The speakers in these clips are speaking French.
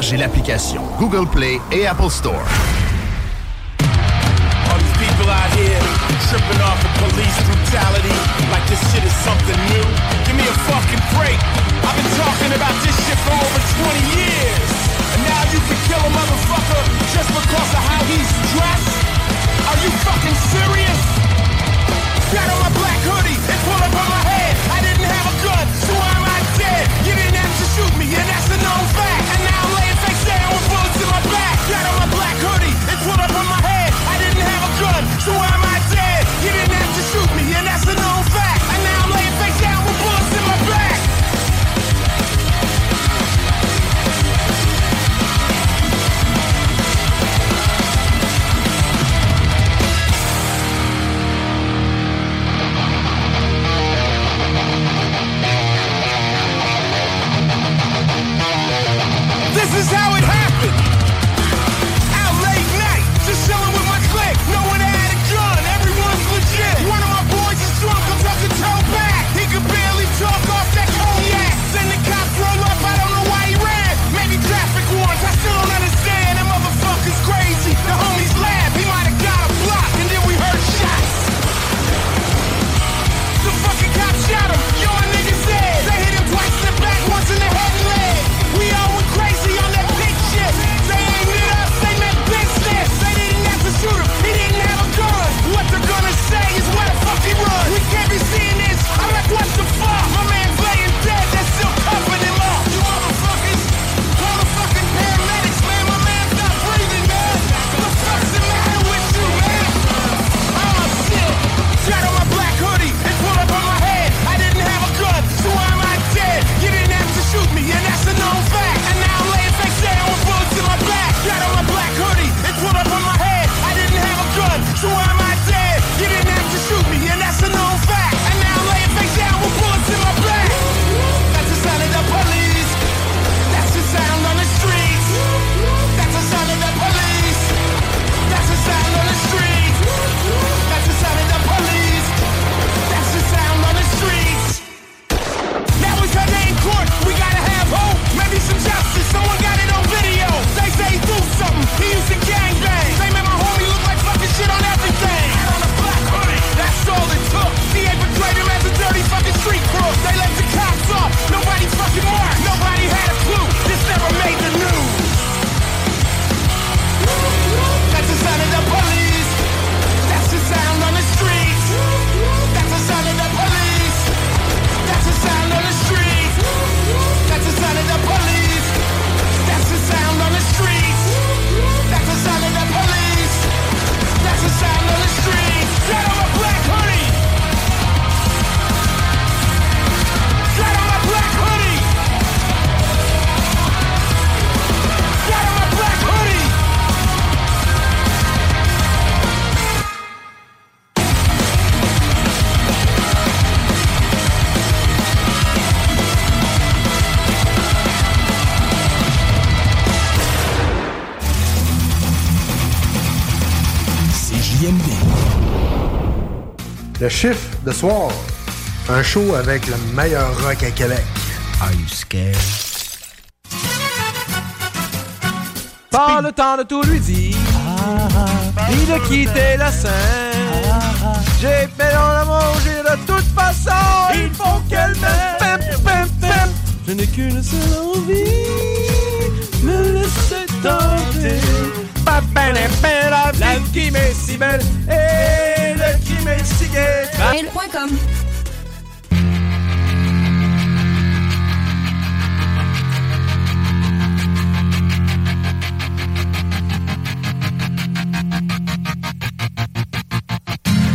Téléchargez l'application Google Play et Apple Store. Chiffre de soir. Un show avec le meilleur rock à Québec. Are you scared? Pas le temps de tout lui dire, ni de quitter la scène. J'ai fait dans la manger de toute façon, il faut qu'elle m'aime. Pem, pem, pem. Je n'ai qu'une seule envie, me laisser tenter. Pa, pa, la, pa, la vie qui m'est si belle et Mail.com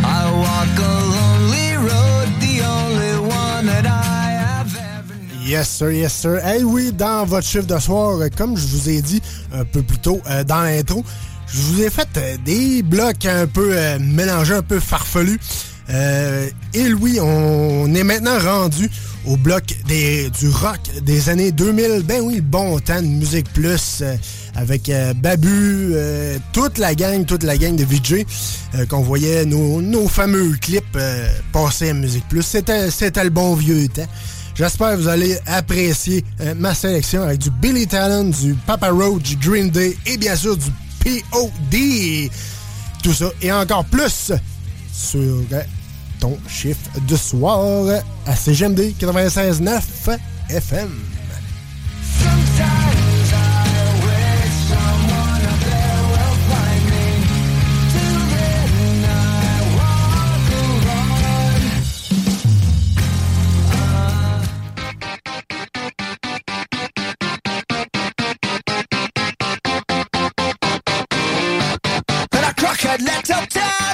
I walk a lonely road, the only one that I have ever Yes, sir, yes, sir. Hey, oui, dans votre chiffre de soir, euh, comme je vous ai dit un peu plus tôt euh, dans l'intro, je vous ai fait euh, des blocs un peu euh, mélangés, un peu farfelus. Euh, et oui, on est maintenant rendu au bloc du rock des années 2000. Ben oui, bon temps de Musique Plus avec Babu, toute la gang, toute la gang de VJ qu'on voyait nos, fameux clips passer à Musique Plus. C'était, le bon vieux temps. J'espère que vous allez apprécier ma sélection avec du Billy Talent, du Papa Roach, du Green Day et bien sûr du P.O.D. Tout ça et encore plus sur euh, ton chiffre de soir à CGMD 96.9 FM. red letter time.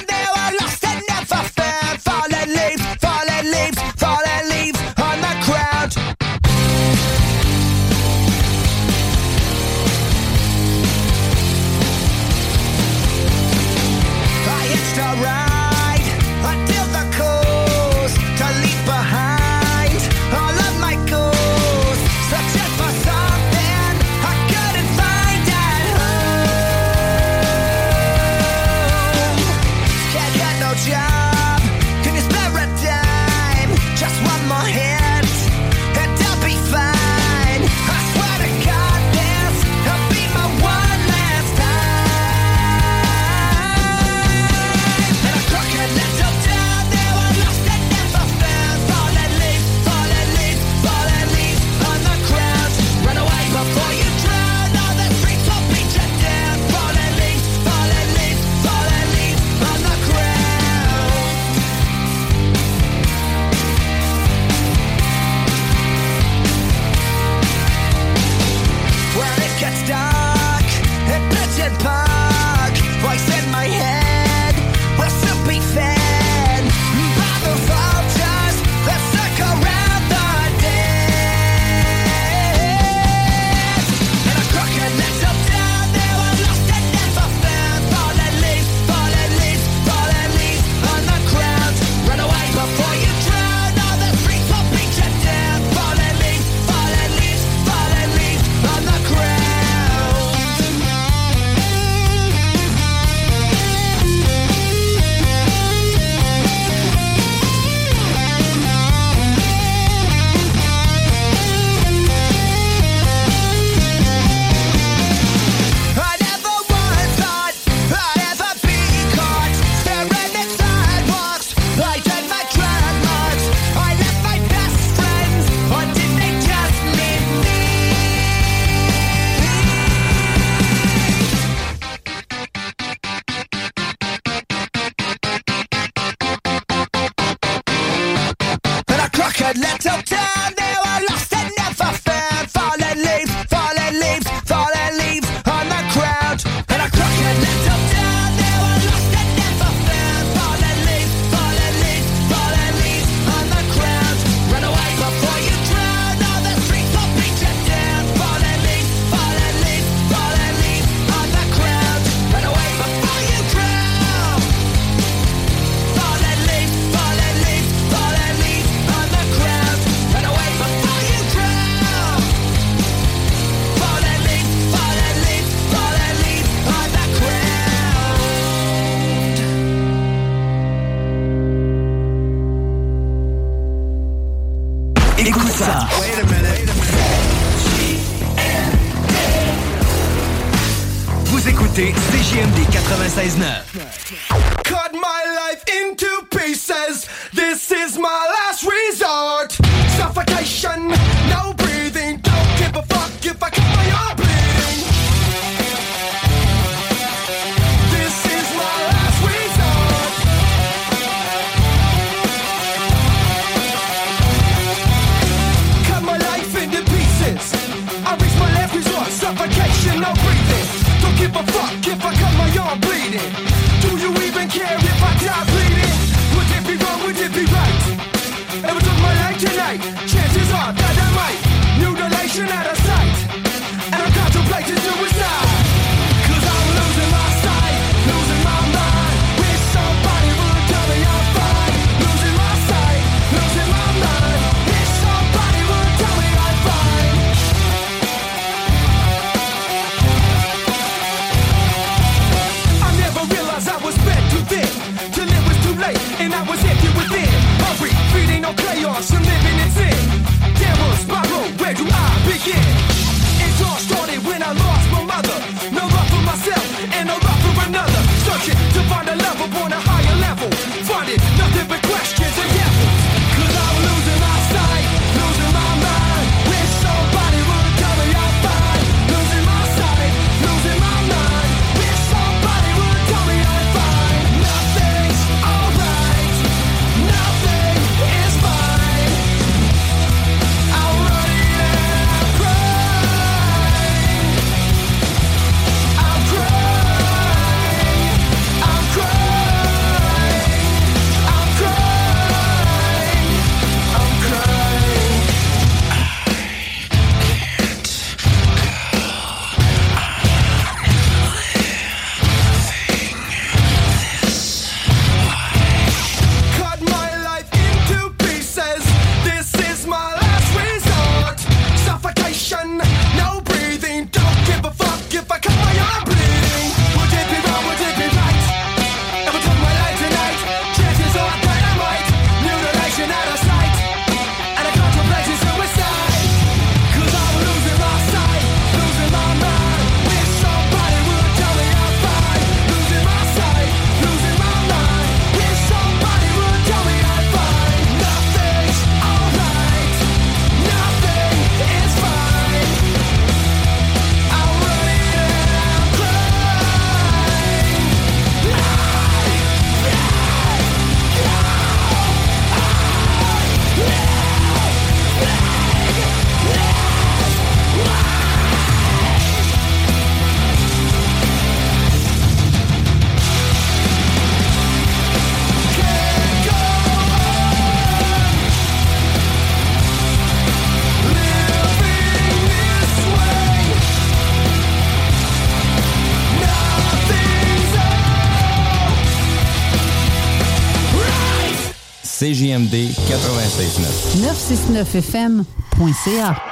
I'd let her down, now I 969fm.ca.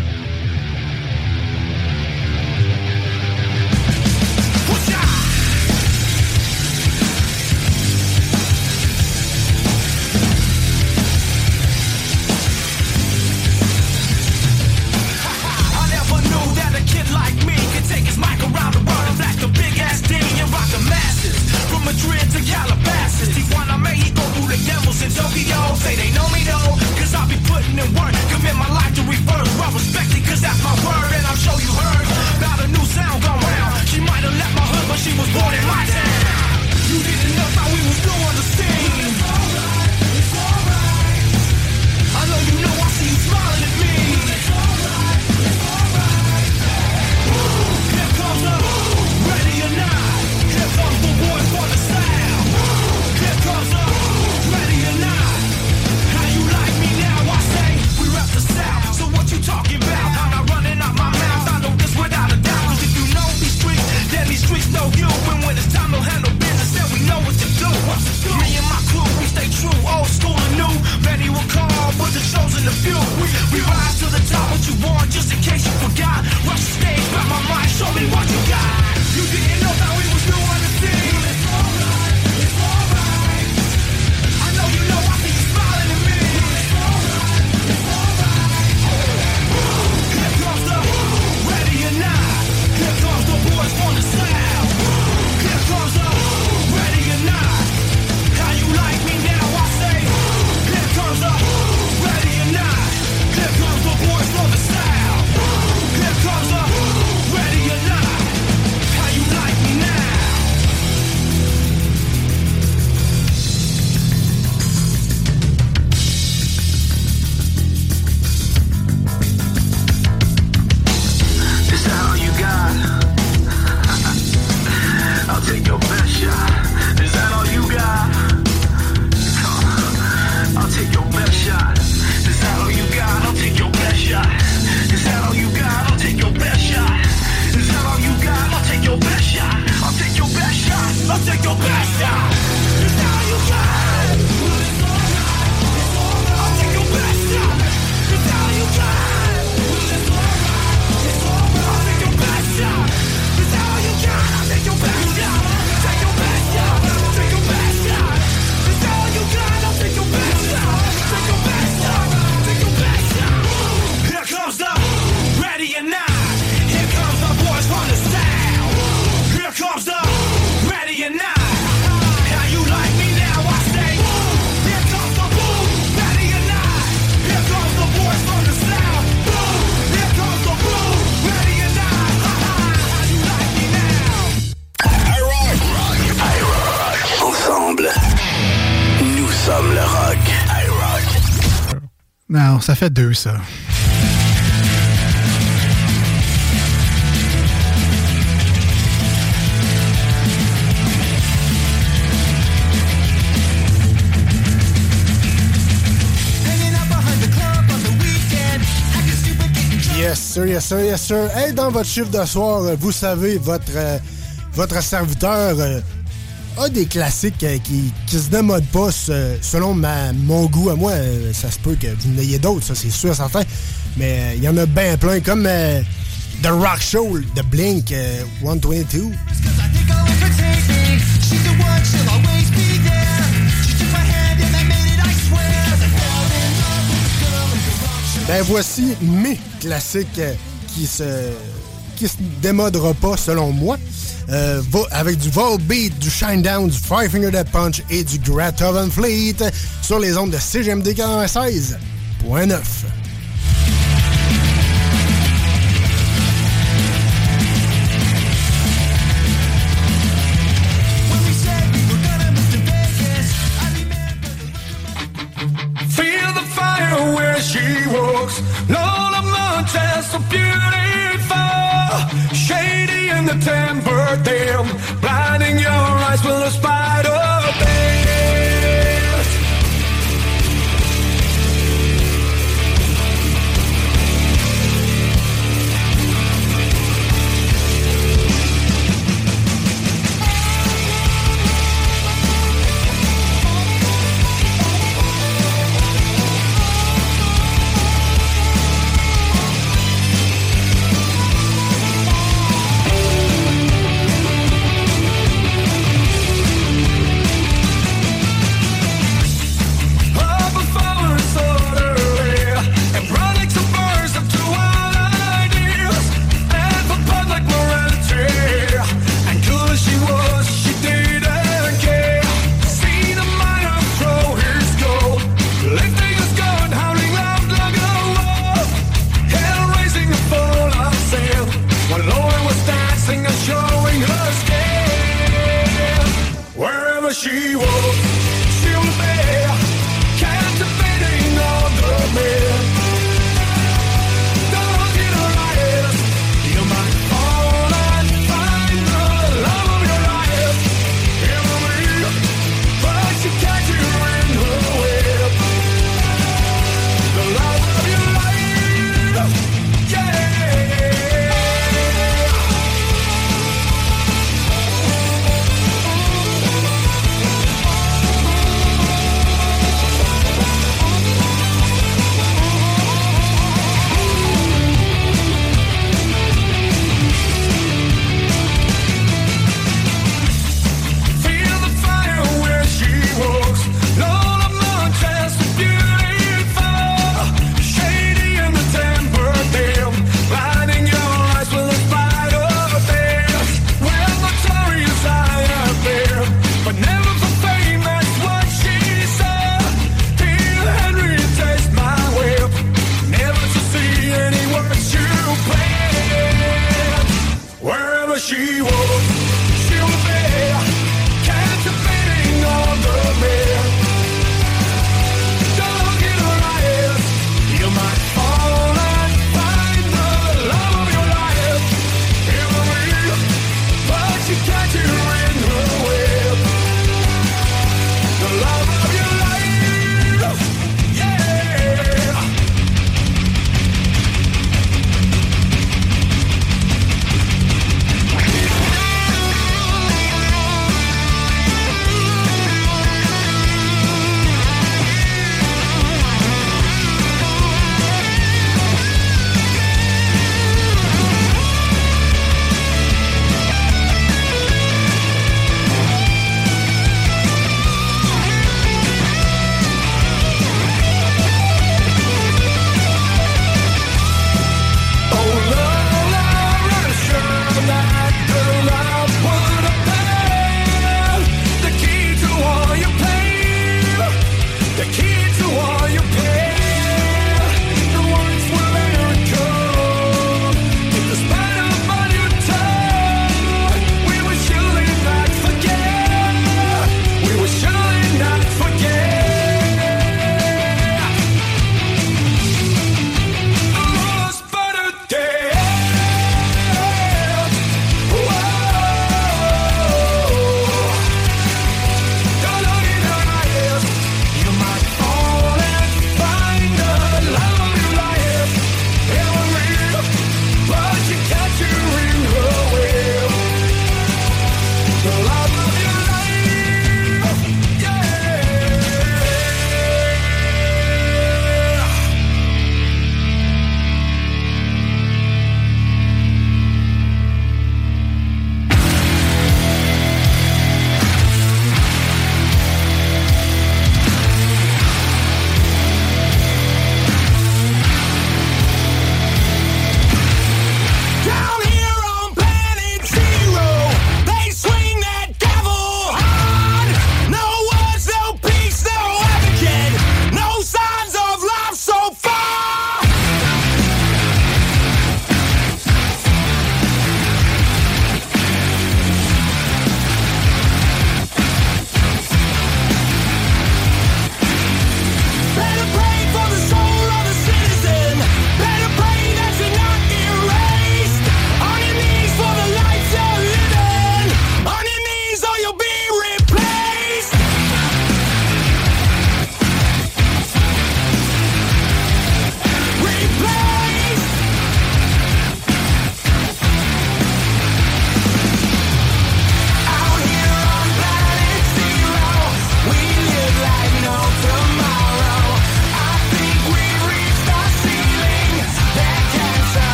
fait deux, ça. Yes, sir, yes, sir, yes, sir. Hey, dans votre chiffre de soir, vous savez, votre, euh, votre serviteur. Euh, un des classiques euh, qui, qui se démode pas selon ma, mon goût à moi. Euh, ça se peut que vous n'ayez d'autres, ça c'est sûr, certain. Mais euh, il y en a bien plein, comme The Rock Show the Blink 122. Ben voici mes classiques qui se qui se démodera pas selon moi. Euh, avec du Volbeat, du shine down, du Five Finger Dead Punch et du Gratoven Fleet sur les ondes de CGMD 96.9. She walks. to temper them Blinding your eyes with a spider. she was.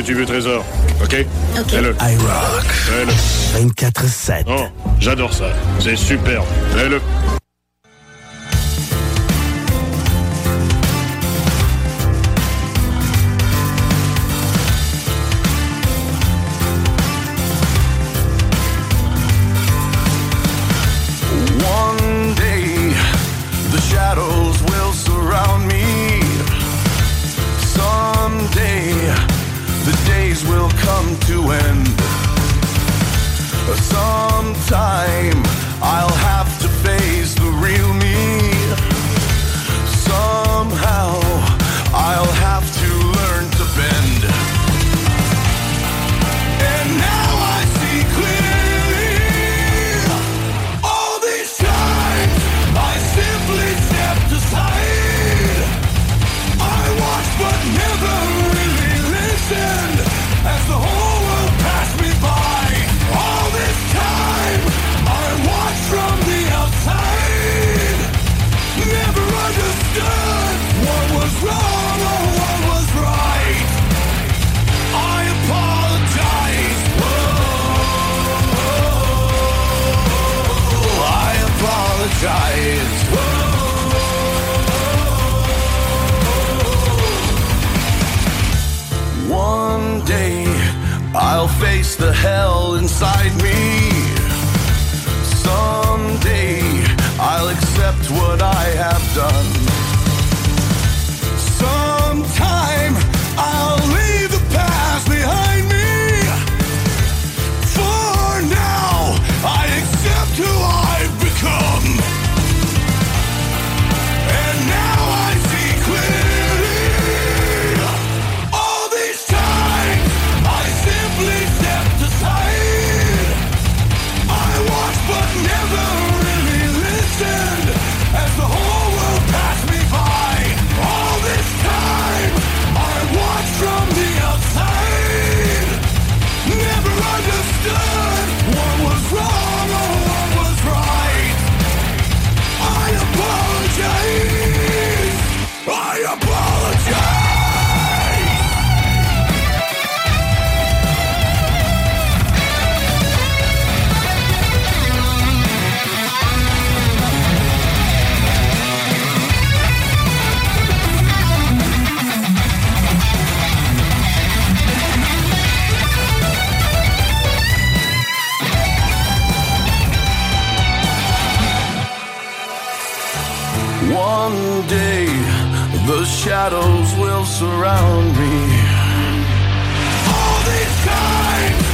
que tu veux, Trésor. OK? OK. Fais-le. iRock. Fais-le. 24-7. Oh, j'adore ça. C'est superbe. Fais-le. One day the shadows will surround me. All these times.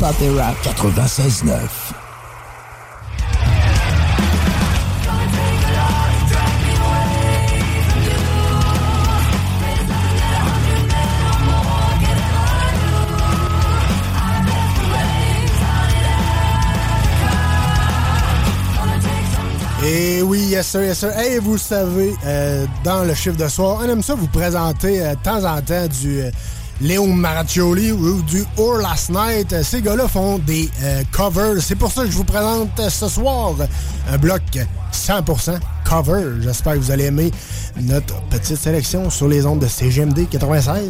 Soap 96.9. Et oui, yes sir, yes sir. Hey, vous savez, euh, dans le chiffre de soir, on aime ça vous présenter euh, de temps en temps du... Euh, Léon Maraccioli ou du Or Last Night. Ces gars-là font des euh, covers. C'est pour ça que je vous présente ce soir un bloc 100% cover. J'espère que vous allez aimer notre petite sélection sur les ondes de CGMD 96.9.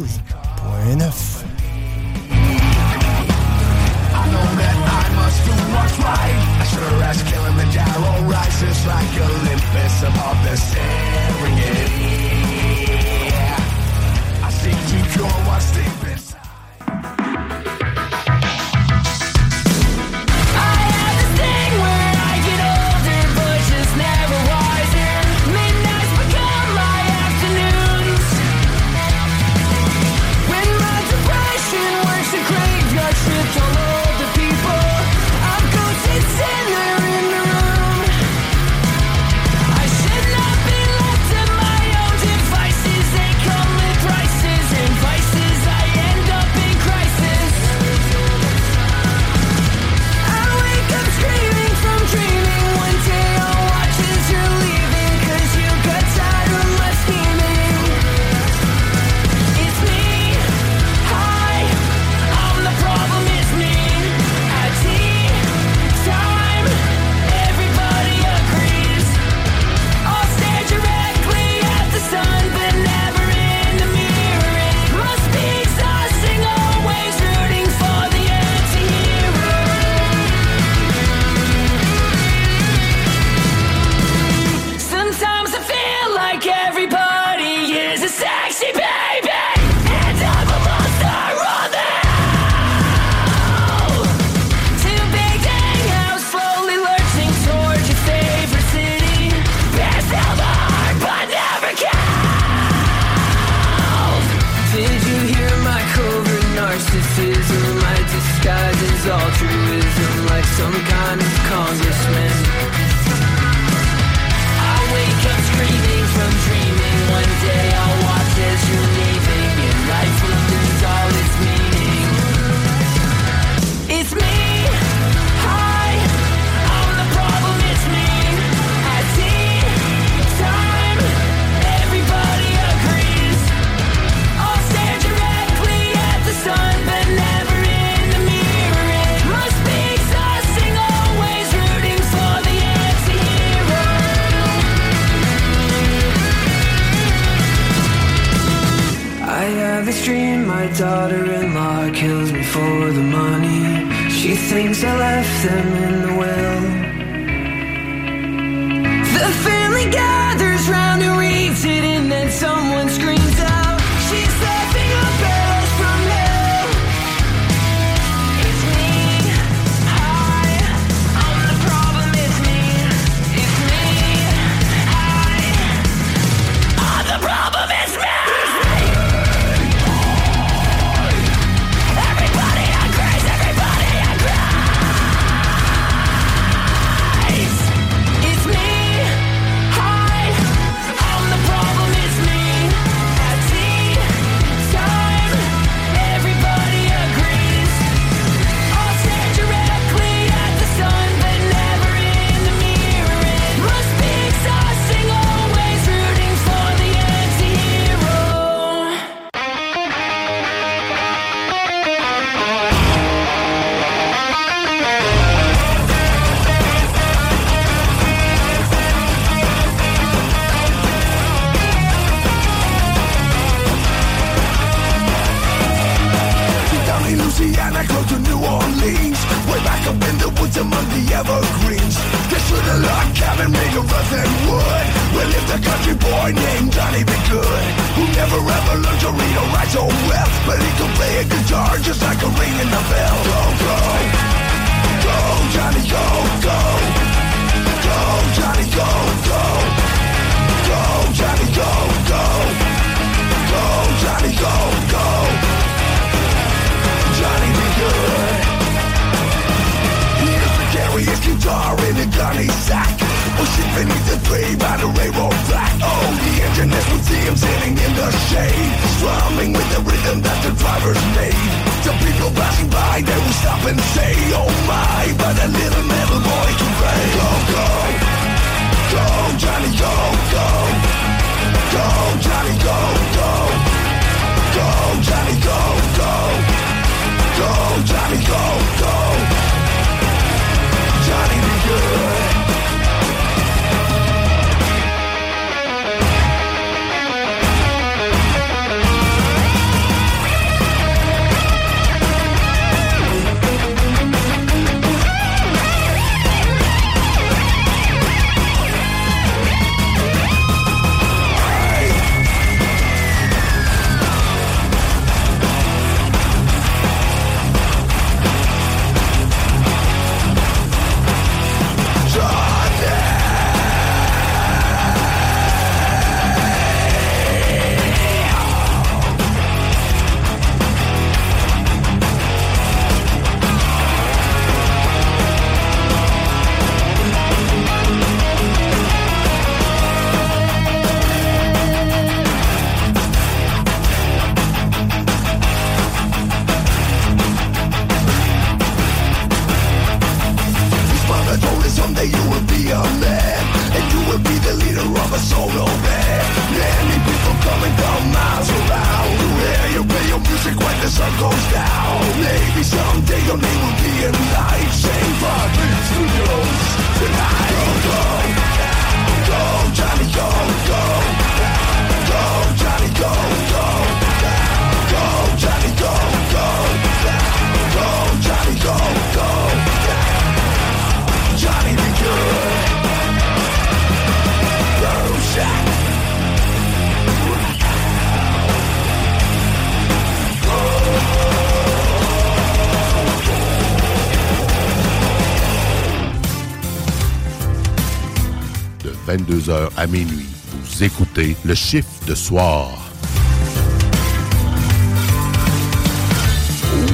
22h à minuit, vous écoutez le chiffre de soir.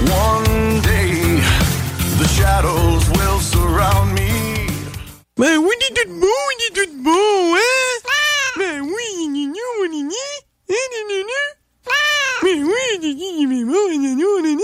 One day, the shadows will surround me. Ben oui, il est tout beau, il est tout beau, hein? Ben oui, il est nous, il est né. Hein, il est né. Ben oui, il est né, il est beau, il est nous, il est né.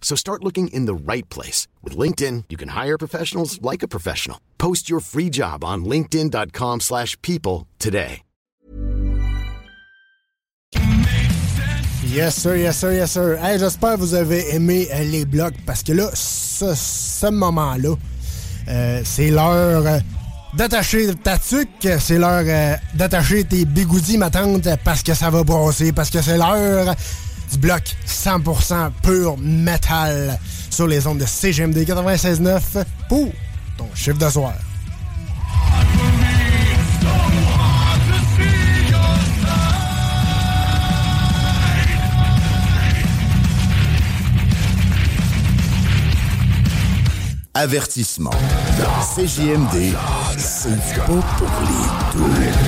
So start looking in the right place. With LinkedIn, you can hire professionals like a professional. Post your free job on linkedin.com/people slash people today. Yes sir, yes sir, yes sir. Hey, j'espère que vous avez aimé euh, les blogs parce que là, ce, ce moment-là, euh, c'est l'heure euh, d'attacher ta tuque, c'est l'heure euh, d'attacher tes bigoudis, ma tante, parce que ça va brosser, parce que c'est l'heure du bloc 100% pur métal sur les ondes de CGMD 96.9 pour ton chiffre de soir. Avertissement. CJMD, c'est pas pour les doux.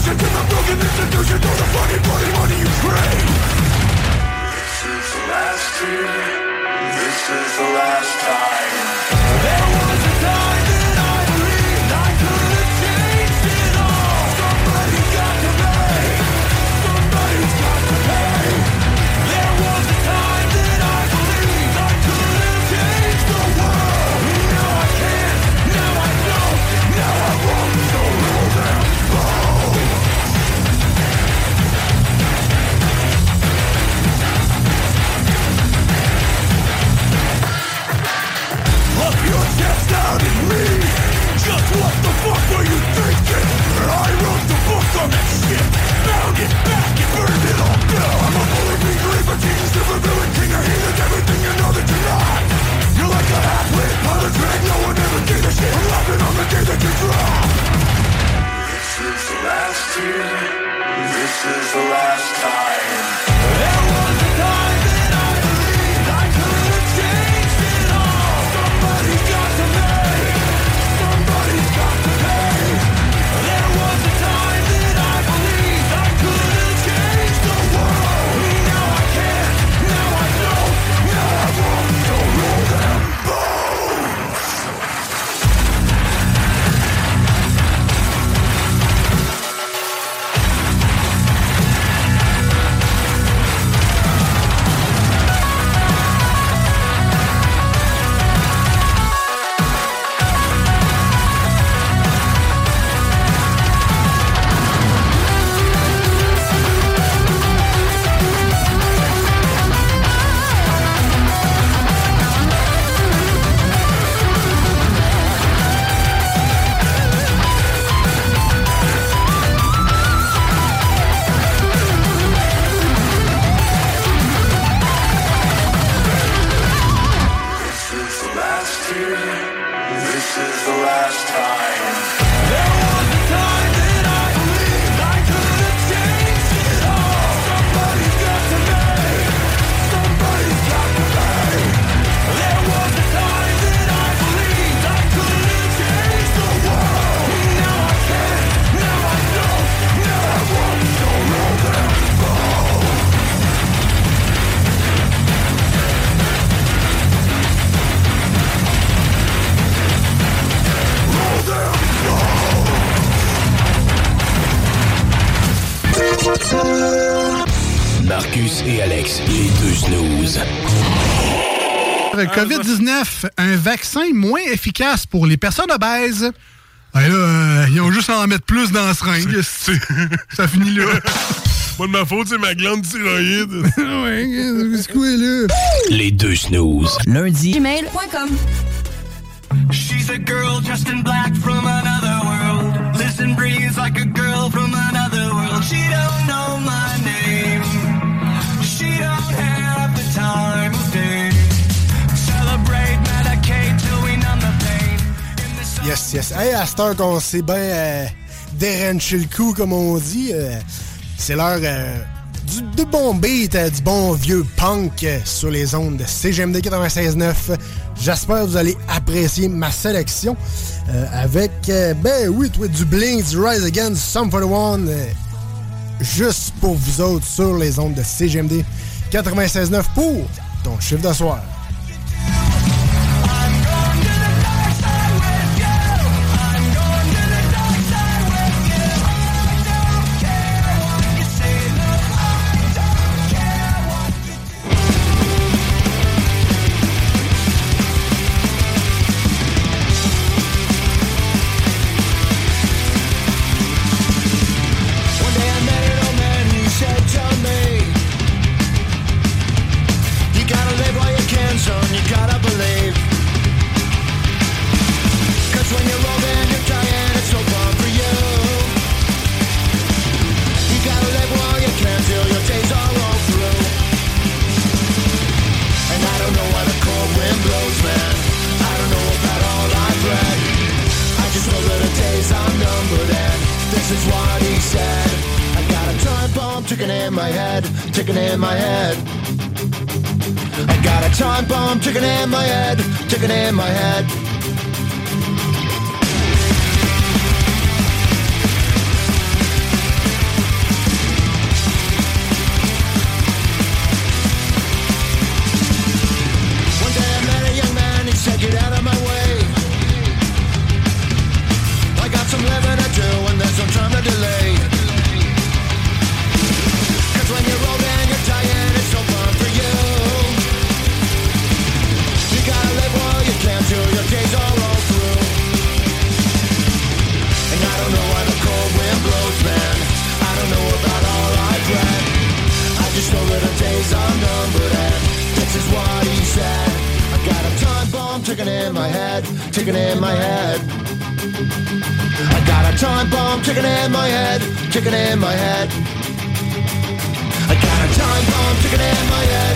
No to the broken institutions or the funny bloody money you trade. This is the last year. This is the last time. What the fuck were you thinking? I wrote the book on that shit. Found it back and burned it all down. I'm a bully beat reaper, Jesus, super villain, king of heathens, everything you know that you're not. You're like a half-wit pilot drag, no one ever gave a shit. I'm laughing on the day that you drop. This is the last year. This is the last time. COVID-19, un vaccin moins efficace pour les personnes obèses. Ben là, euh, ils ont juste à en mettre plus dans la seringue. Ça finit là. Pas de ma faute, c'est ma glande thyroïde. ouais, c'est quoi là? Les deux snooze. Lundi. Gmail.com She's a girl dressed in black from another world. Listen, breathes like a girl from another world. She don't know my Yes, yes. Hey, à cette heure qu'on s'est bien euh, déranché le cou, comme on dit, euh, c'est l'heure euh, du, bon beat, euh, du bon vieux punk sur les ondes de CGMD 96.9. J'espère que vous allez apprécier ma sélection avec, ben oui, toi, du Blink, du Rise Again, du Some for the One, juste pour vous autres sur les ondes de CGMD 96.9 pour ton chiffre de soir. said. I got a time bomb ticking in my head, ticking in my head. I got a time bomb ticking in my head, ticking in my head. chicken in my head. I got a time bomb chicken in my head.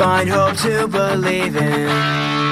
Find hope to believe in.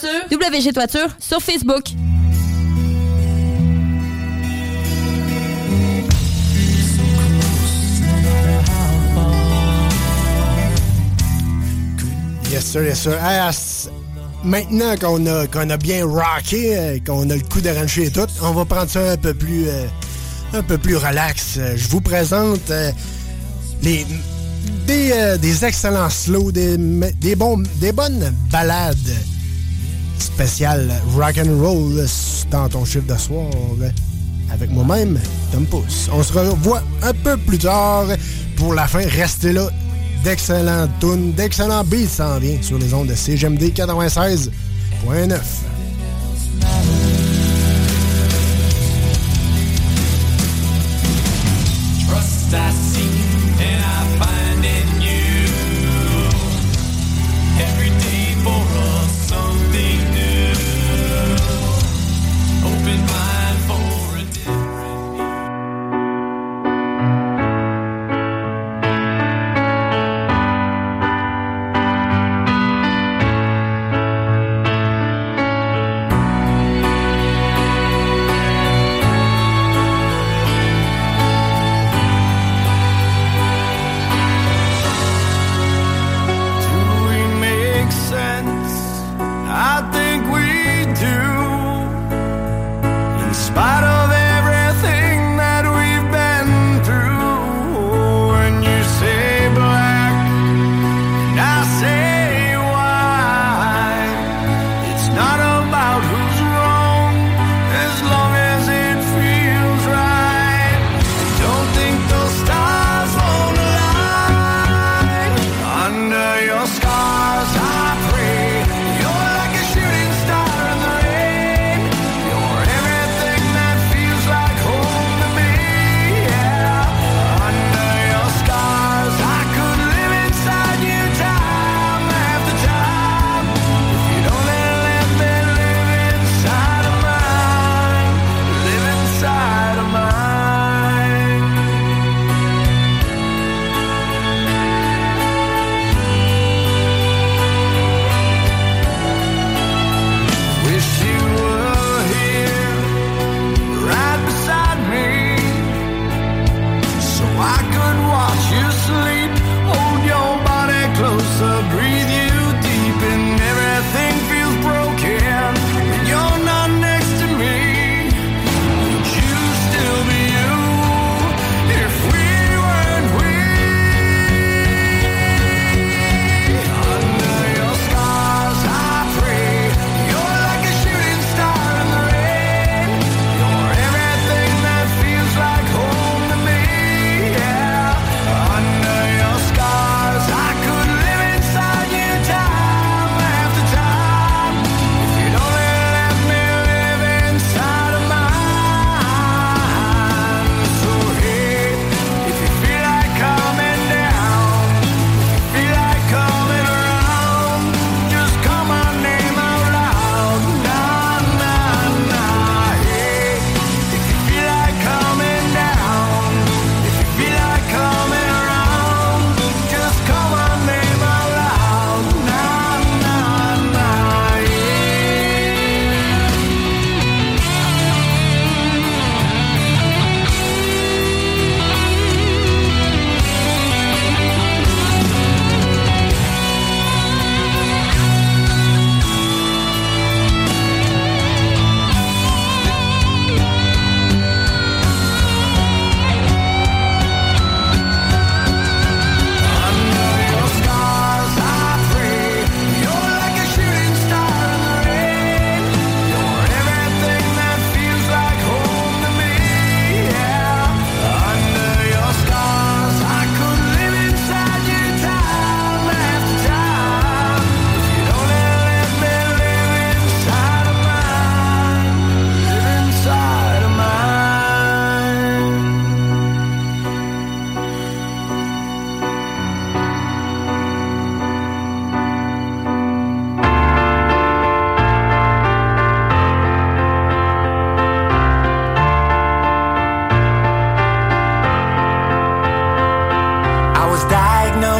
Juste WG Toiture sur Facebook. Yes, sir, yes, sir. Ce- maintenant qu'on a, a bien rocké, euh, qu'on a le coup de rancher et tout, on va prendre ça un peu plus, euh, un peu plus relax. Je vous présente euh, les, des, des excellents slows, des, des, bons, des bonnes balades spéciales rock and roll dans ton chiffre de soir. Avec moi-même, Tom Pouce. On se revoit un peu plus tard pour la fin. Restez là. D'excellents tunes, d'excellents beats s'en vient sur les ondes de CGMD 96.9.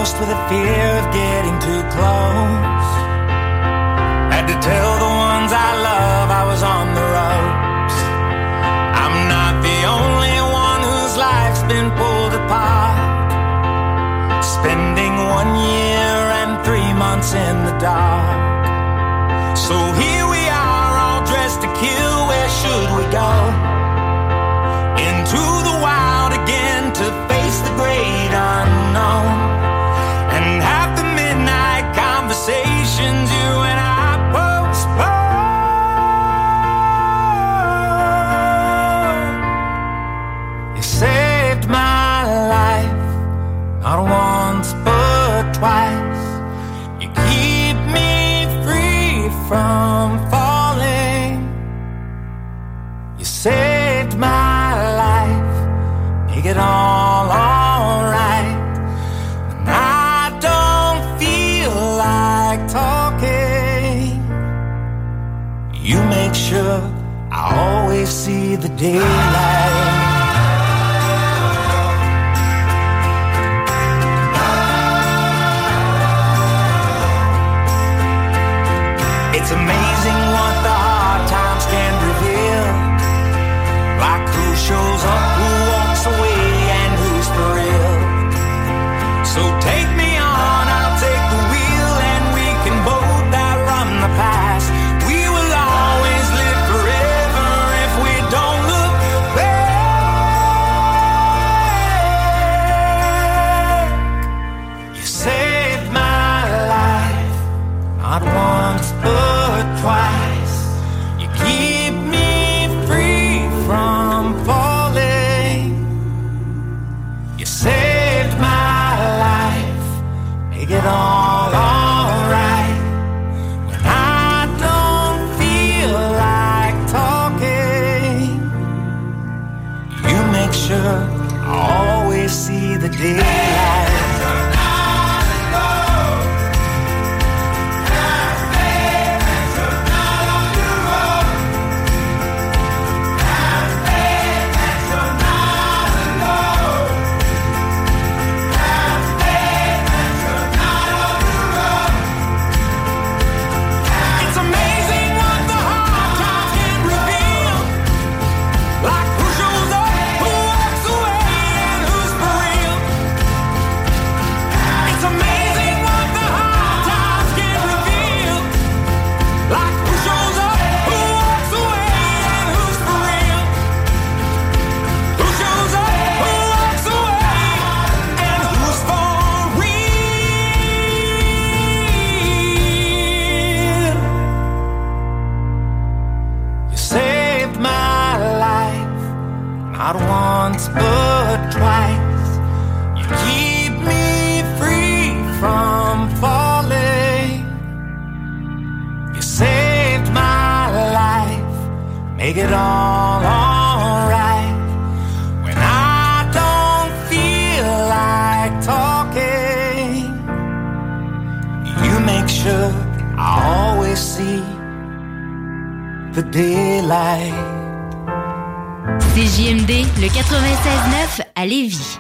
almost with a fear of getting too close. Had to tell the ones I love I was on the ropes. I'm not the only one whose life's been pulled apart. Spending one year and three months in the dark. So here. today. talking. You make sure I always see the daylight. CJMD, le 96-9 à Lévis.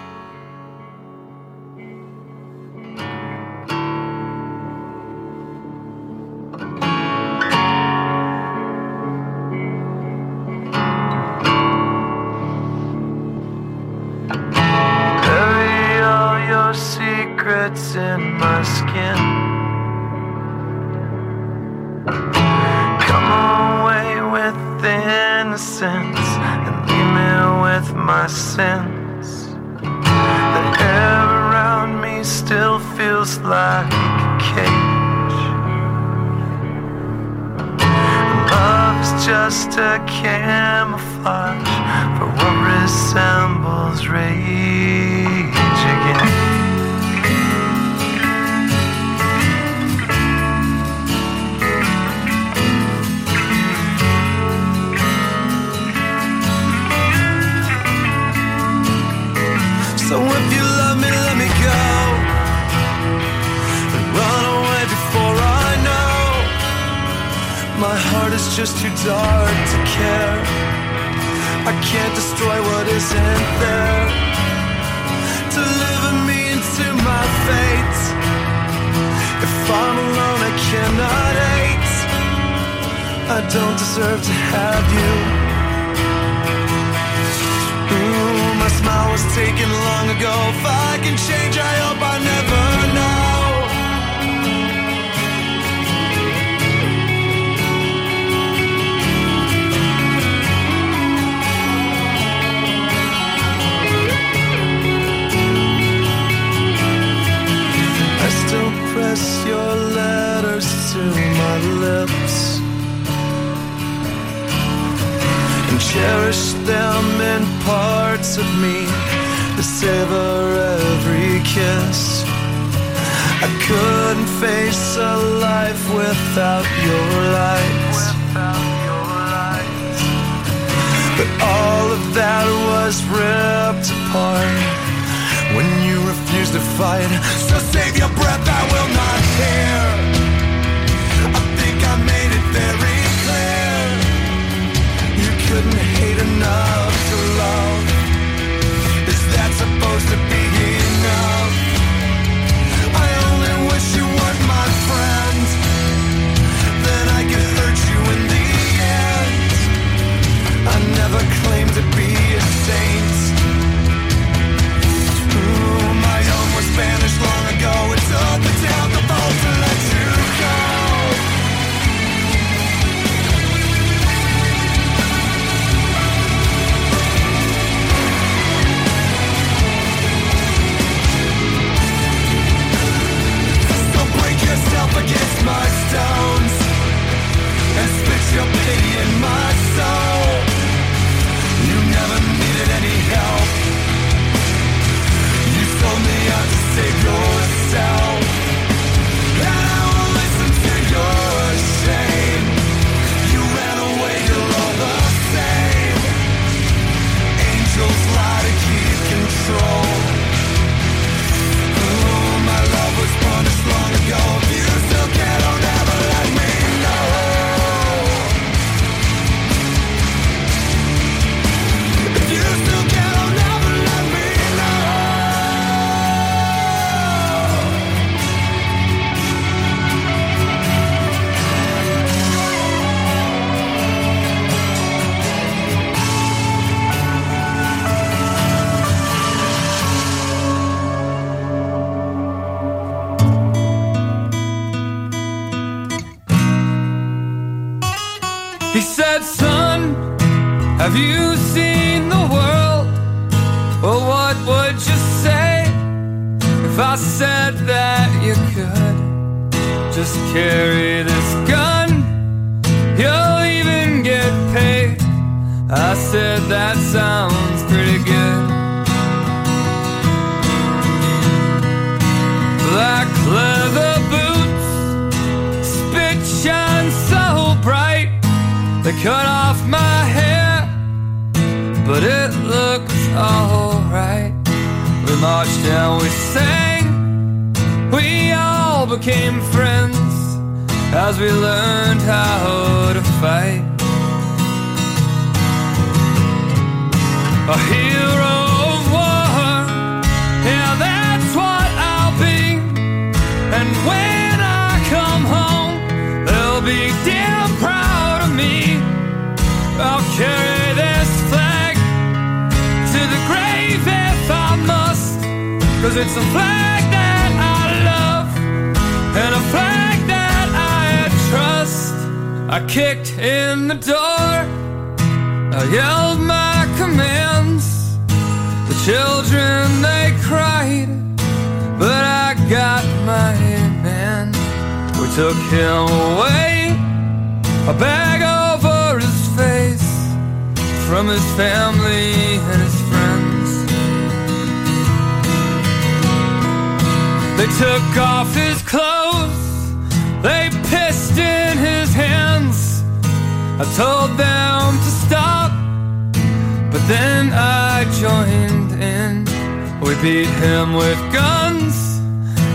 batons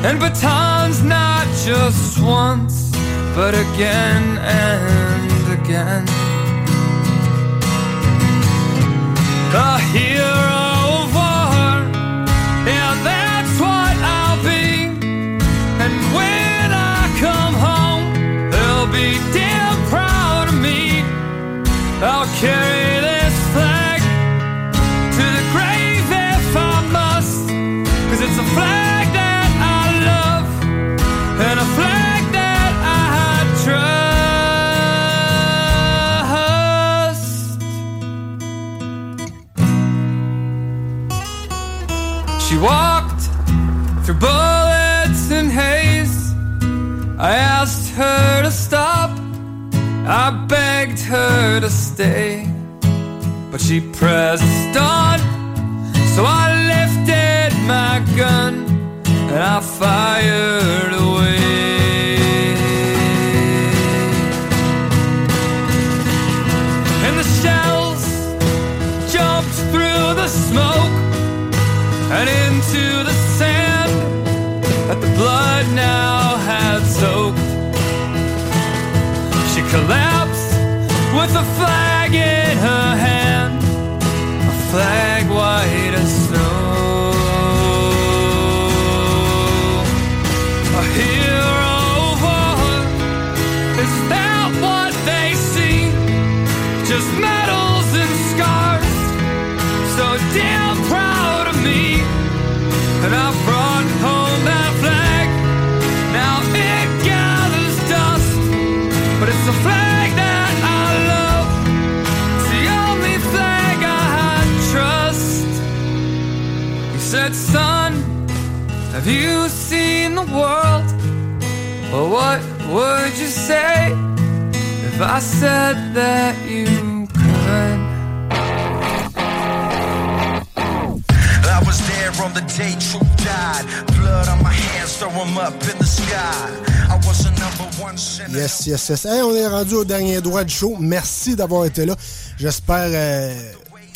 and batons, not just once, but again and again. A hero of war, yeah, that's what I'll be. And when I come home, they'll be damn proud of me. I'll carry. her to stay, but she pressed on. So I lifted my gun and I fired away. And the shells jumped through the smoke and into the sand that the blood now had soaked. She collapsed flag have you seen the world? Well, what would you say if I said that you could? I was there on the day Troop died. Blood on my hands, throw 'em up in the sky. I was a number one sinner. Yes, yes, yes. Hey, on est rendu au dernier droit du show. Merci d'avoir été là. J'espère euh,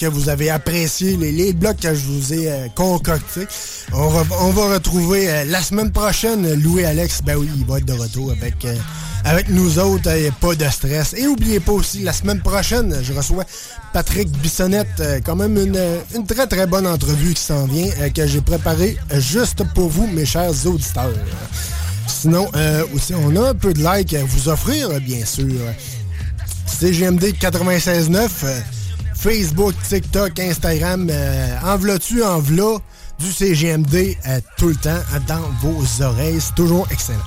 que vous avez apprécié les, blocs que je vous ai euh, concoctés. On, va- retrouver euh, la semaine prochaine Louis Alex. Ben oui, il va être de retour avec, euh, avec nous autres. euh, pas de stress. Et oubliez pas aussi, la semaine prochaine, je reçois Patrick Bissonnette. quand même une, une très très bonne entrevue qui s'en vient, que j'ai préparée juste pour vous, mes chers auditeurs. Sinon, aussi, on a un peu de like à vous offrir, bien sûr. CGMD 96.9, euh, Facebook, TikTok, Instagram, euh, en v'là-tu, en v'là, du CGMD euh, tout le temps euh, dans vos oreilles. C'est toujours excellent.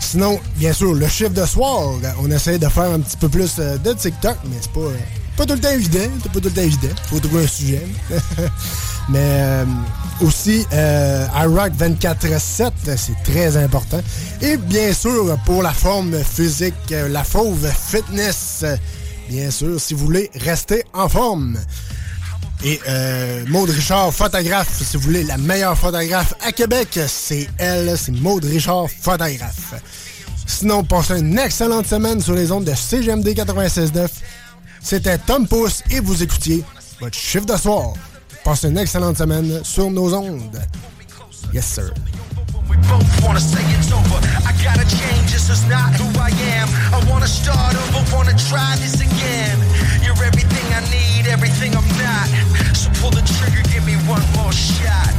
Sinon, bien sûr, le chiffre de soir, euh, on essaie de faire un petit peu plus de TikTok, mais c'est pas, pas tout le temps évident. C'est pas tout le temps évident. Faut trouver un sujet. mais aussi, euh, iRock 24-7, c'est très important. Et bien sûr, pour la forme physique, la fauve fitness, bien sûr, si vous voulez rester en forme. Et euh, Maude Richard, photographe, si vous voulez la meilleure photographe à Québec, c'est elle, c'est Maude Richard, photographe. Sinon, passez une excellente semaine sur les ondes de CGMD 96.9. C'était Tom Pouce et vous écoutiez votre chiffre de soir. Passez une excellente semaine sur nos ondes. Yes, sir. We both wanna say it's over. I gotta change, this is not who I am. I wanna start over, wanna try this again. You're everything I need, everything I'm not. So pull the trigger, give me one more shot.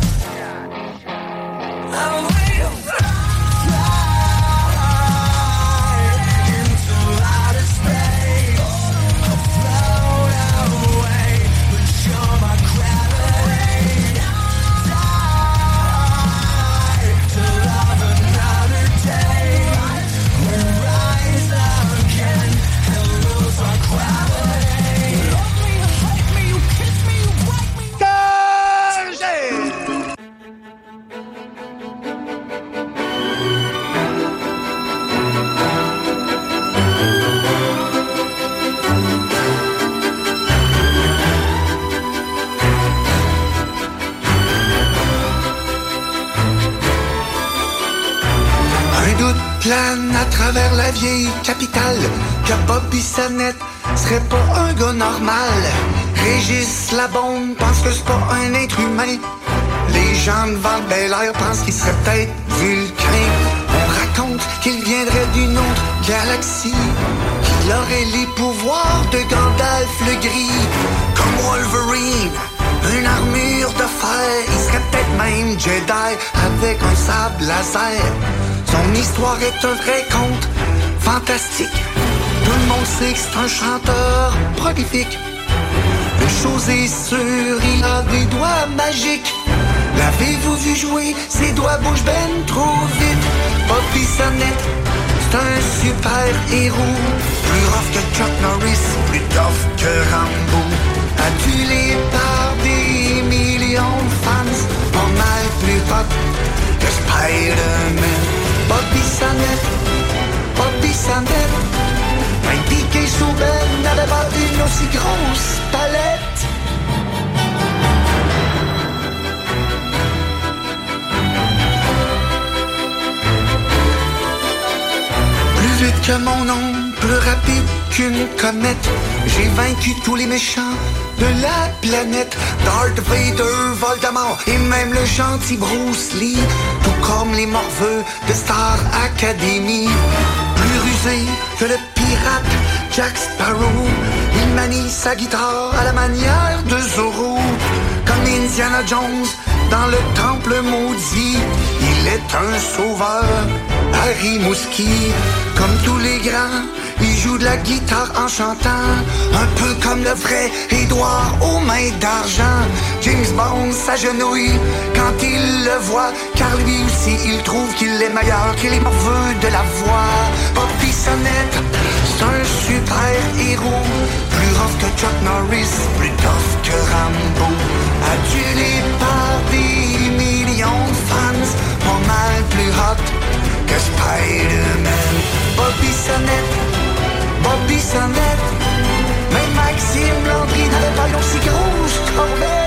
I'm waiting plane à travers la vieille capitale que Bobby Sannette serait pas un gars normal. Régis la bombe pense que c'est pas un être humain. Les gens de Val Air pensent qu'il serait peut-être vulcain. On raconte qu'il viendrait d'une autre galaxie. Qu'il aurait les pouvoirs de Gandalf le gris. Comme Wolverine, une armure de fer. Il serait peut-être même Jedi avec un sable laser. Son histoire est un vrai conte fantastique. Tout le monde sait que c'est un chanteur prolifique. Une chose est sûre, il a des doigts magiques. L'avez-vous vu jouer? Ses doigts bougent ben trop vite. Bobby Sonnette, c'est un super héros. Plus rough que Chuck Norris, plus tough que Rambo. Adulé par des millions de fans. On mal plus pop que Spider-Man. Bobby Sander, Bobby Sander Mais Dick Schubert n'avait pas une aussi grosse palette. Plus vite que mon nom, plus rapide qu'une comète. J'ai vaincu tous les méchants de la planète. Darth Vader, Voldemort et même le gentil Bruce Lee. Tout comme les morveux de Star Academy. Plus rusé que le pirate Jack Sparrow. Il manie sa guitare à la manière de Zorro. Comme Indiana Jones dans le temple maudit. Il est un sauveur, Harry Mouski. Comme tous les grands, il joue de la guitare en chantant. Un peu comme le vrai Édouard aux mains d'argent. James Bond s'agenouille quand il le voit. Car lui aussi, il trouve qu'il est meilleur que les morveux de la voix. Bobby Sonnette, c'est un super héros. Plus rough que Chuck Norris, plus tough que Rambo. Adulé par des millions de fans, pas mal plus hot que Spider-Man. Bobby Sonnette, Bobby Sonnette, même Maxime Landry n'avait pas une aussi grosse corvette.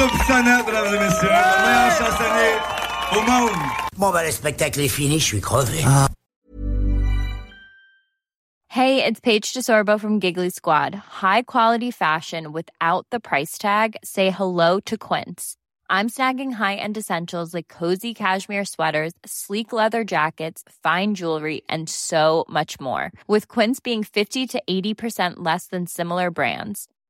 Roberto Pisana, mesdames et messieurs, le meilleur chansonnier au monde. Bon, bah, le spectacle est fini, je suis crevé. Ah. Hey, it's Paige DeSorbo from Giggly Squad. High quality fashion without the price tag. Say hello to Quince. I'm snagging high-end essentials like cozy cashmere sweaters, sleek leather jackets, fine jewelry, and so much more. With Quince being 50 to 80% less than similar brands.